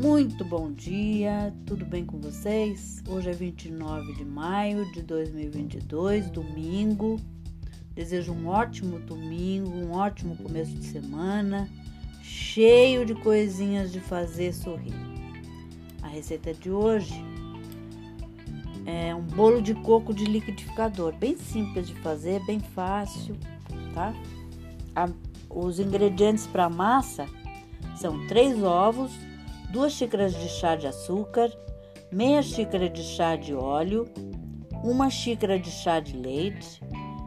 Muito bom dia, tudo bem com vocês? Hoje é 29 de maio de 2022, domingo. Desejo um ótimo domingo, um ótimo começo de semana, cheio de coisinhas de fazer sorrir. A receita de hoje é um bolo de coco de liquidificador, bem simples de fazer, bem fácil, tá? os ingredientes para a massa são três ovos, duas xícaras de chá de açúcar, meia xícara de chá de óleo, uma xícara de chá de leite,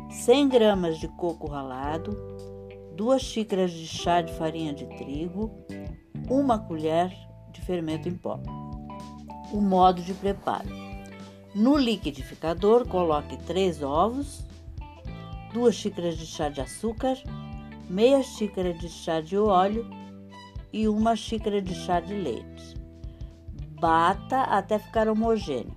100 gramas de coco ralado, duas xícaras de chá de farinha de trigo, uma colher de fermento em pó. O modo de preparo: no liquidificador, coloque três ovos, duas xícaras de chá de açúcar, meia xícara de chá de óleo e uma xícara de chá de leite. Bata até ficar homogêneo.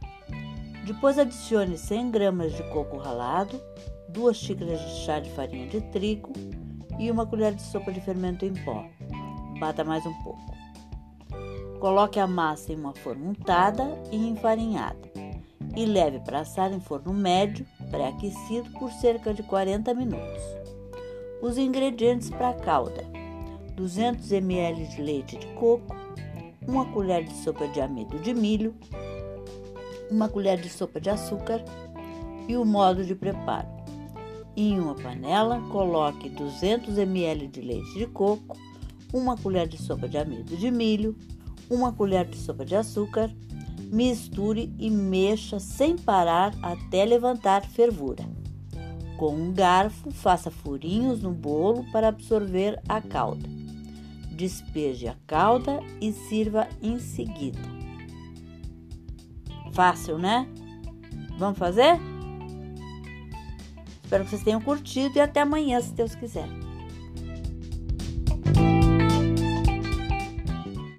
Depois adicione 100 gramas de coco ralado, duas xícaras de chá de farinha de trigo e uma colher de sopa de fermento em pó. Bata mais um pouco. Coloque a massa em uma forma untada e enfarinhada e leve para assar em forno médio, pré-aquecido por cerca de 40 minutos. Os ingredientes para a calda: 200 ml de leite de coco, uma colher de sopa de amido de milho, uma colher de sopa de açúcar e o modo de preparo. Em uma panela, coloque 200 ml de leite de coco, uma colher de sopa de amido de milho, uma colher de sopa de açúcar, misture e mexa sem parar até levantar fervura. Com um garfo, faça furinhos no bolo para absorver a calda. Despeje a calda e sirva em seguida. Fácil, né? Vamos fazer? Espero que vocês tenham curtido e até amanhã, se Deus quiser.